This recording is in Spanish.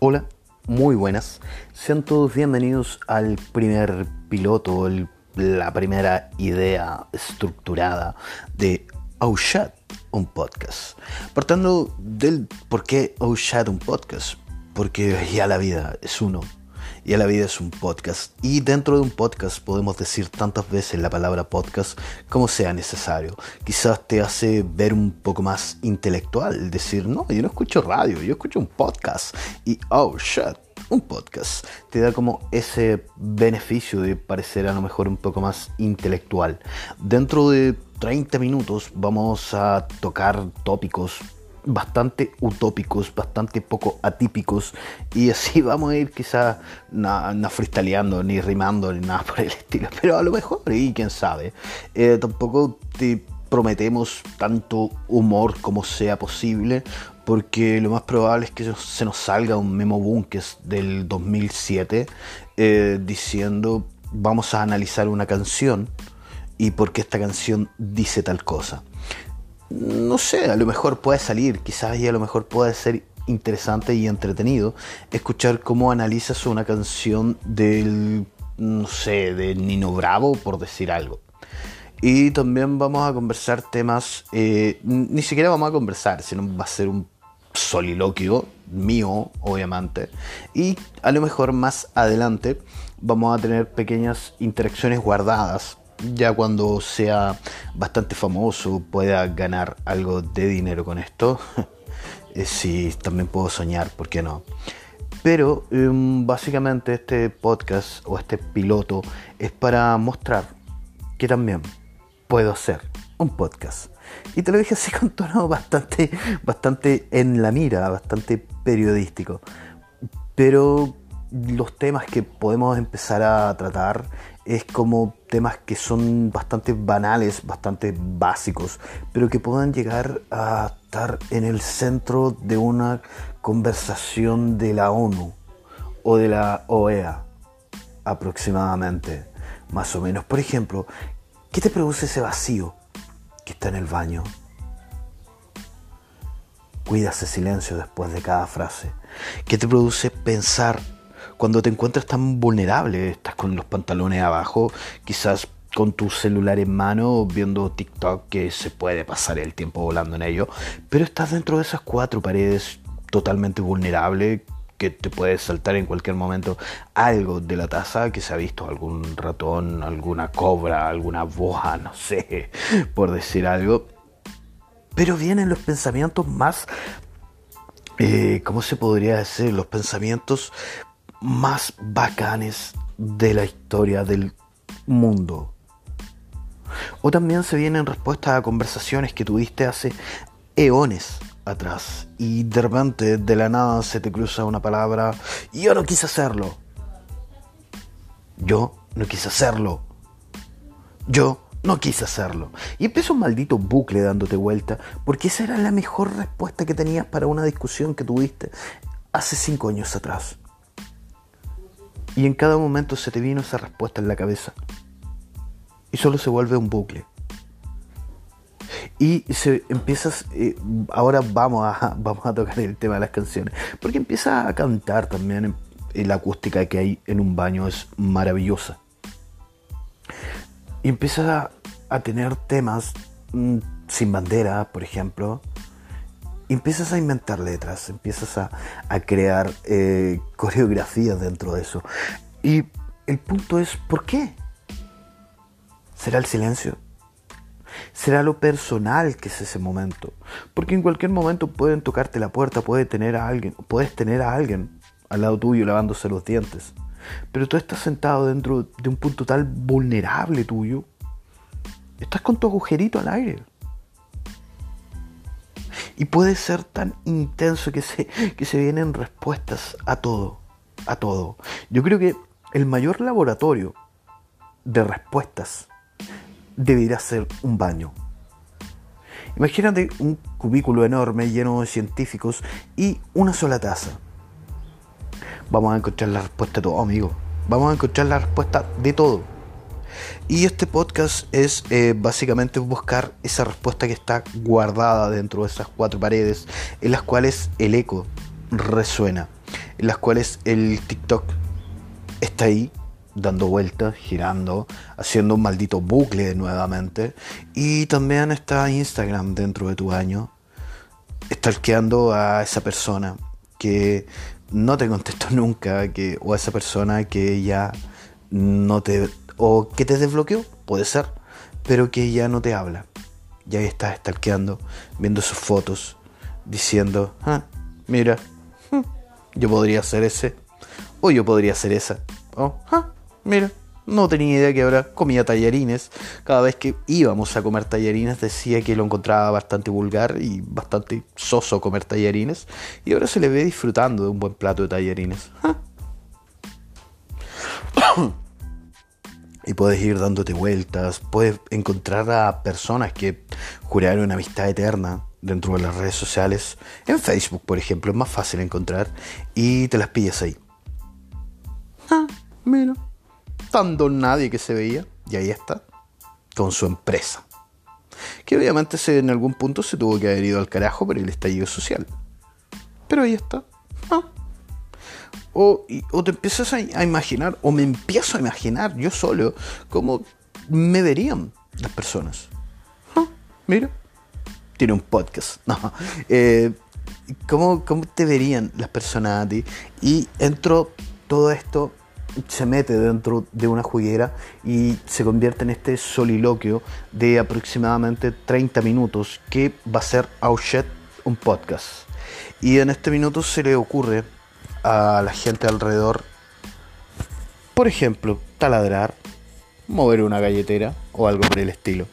Hola, muy buenas. Sean todos bienvenidos al primer piloto, la primera idea estructurada de Oh Shut, un podcast. Partando del por qué Oh Shut, un podcast. Porque ya la vida es uno. Ya la vida es un podcast. Y dentro de un podcast podemos decir tantas veces la palabra podcast como sea necesario. Quizás te hace ver un poco más intelectual. Decir, no, yo no escucho radio, yo escucho un podcast. Y oh shit, un podcast. Te da como ese beneficio de parecer a lo mejor un poco más intelectual. Dentro de 30 minutos vamos a tocar tópicos bastante utópicos, bastante poco atípicos. Y así vamos a ir quizás no, no ni rimando, ni nada por el estilo, pero a lo mejor, y quién sabe, Eh, tampoco te prometemos tanto humor como sea posible, porque lo más probable es que se nos salga un memo Bunkes del 2007 eh, diciendo vamos a analizar una canción y por qué esta canción dice tal cosa no sé, a lo mejor puede salir, quizás y a lo mejor puede ser interesante y entretenido escuchar cómo analizas una canción del, no sé, de Nino Bravo, por decir algo. Y también vamos a conversar temas, eh, ni siquiera vamos a conversar, sino va a ser un soliloquio mío, obviamente. Y a lo mejor más adelante vamos a tener pequeñas interacciones guardadas ya cuando sea bastante famoso, pueda ganar algo de dinero con esto, eh, sí, también puedo soñar, ¿por qué no? Pero um, básicamente este podcast o este piloto es para mostrar que también puedo hacer un podcast. Y te lo dije así con tono bastante, bastante en la mira, bastante periodístico. Pero los temas que podemos empezar a tratar es como temas que son bastante banales, bastante básicos, pero que puedan llegar a estar en el centro de una conversación de la ONU o de la OEA aproximadamente, más o menos. Por ejemplo, ¿qué te produce ese vacío que está en el baño? Cuida ese silencio después de cada frase. ¿Qué te produce pensar cuando te encuentras tan vulnerable? Estás con los pantalones abajo, quizás con tu celular en mano viendo TikTok que se puede pasar el tiempo volando en ello, pero estás dentro de esas cuatro paredes totalmente vulnerable que te puede saltar en cualquier momento algo de la taza que se ha visto algún ratón, alguna cobra, alguna boja, no sé, por decir algo. Pero vienen los pensamientos más, eh, ¿cómo se podría decir? Los pensamientos más bacanes de la historia del mundo. O también se vienen respuestas a conversaciones que tuviste hace eones atrás y de repente de la nada se te cruza una palabra yo no quise hacerlo. Yo no quise hacerlo. Yo no quise hacerlo. Y empieza un maldito bucle dándote vuelta porque esa era la mejor respuesta que tenías para una discusión que tuviste hace cinco años atrás. Y en cada momento se te vino esa respuesta en la cabeza. Y solo se vuelve un bucle. Y se empiezas, eh, ahora vamos a, vamos a tocar el tema de las canciones, porque empiezas a cantar también, la acústica que hay en un baño es maravillosa. Y empiezas a, a tener temas mm, sin bandera, por ejemplo, empiezas a inventar letras, empiezas a, a crear eh, coreografías dentro de eso. Y el punto es, ¿por qué? ¿Será el silencio? será lo personal que es ese momento. Porque en cualquier momento pueden tocarte la puerta, puede tener a alguien, puedes tener a alguien al lado tuyo lavándose los dientes. Pero tú estás sentado dentro de un punto tal vulnerable tuyo. Estás con tu agujerito al aire. Y puede ser tan intenso que se, que se vienen respuestas a todo. A todo. Yo creo que el mayor laboratorio de respuestas debería ser un baño. Imagínate un cubículo enorme lleno de científicos y una sola taza. Vamos a encontrar la respuesta de todo, amigo. Vamos a encontrar la respuesta de todo. Y este podcast es eh, básicamente buscar esa respuesta que está guardada dentro de esas cuatro paredes, en las cuales el eco resuena, en las cuales el TikTok está ahí dando vueltas, girando, haciendo un maldito bucle nuevamente. Y también está Instagram dentro de tu año, stalkeando a esa persona que no te contestó nunca, que, o a esa persona que ya no te. O que te desbloqueó, puede ser, pero que ya no te habla. Y ahí estás stalkeando, viendo sus fotos, diciendo, ah, mira, hm, yo podría ser ese, o yo podría ser esa, o, ah, mira, no tenía idea que ahora comía tallarines. Cada vez que íbamos a comer tallarines decía que lo encontraba bastante vulgar y bastante soso comer tallarines. Y ahora se le ve disfrutando de un buen plato de tallarines. Ah. y puedes ir dándote vueltas, puedes encontrar a personas que juraron una amistad eterna dentro de las redes sociales. En Facebook, por ejemplo, es más fácil encontrar y te las pillas ahí. Ah, mira tanto nadie que se veía, y ahí está, con su empresa. Que obviamente en algún punto se tuvo que haber ido al carajo por el estallido social. Pero ahí está. Ah. O, te empiezas a, imaginar, o me empiezo a imaginar yo solo, cómo me verían las personas. Ah, mira, tiene un podcast. No, eh, ¿cómo, ¿Cómo te verían las personas a ti? Y entro todo esto se mete dentro de una juguera y se convierte en este soliloquio de aproximadamente 30 minutos que va a ser Oh un podcast. Y en este minuto se le ocurre a la gente alrededor, por ejemplo, taladrar, mover una galletera o algo por el estilo.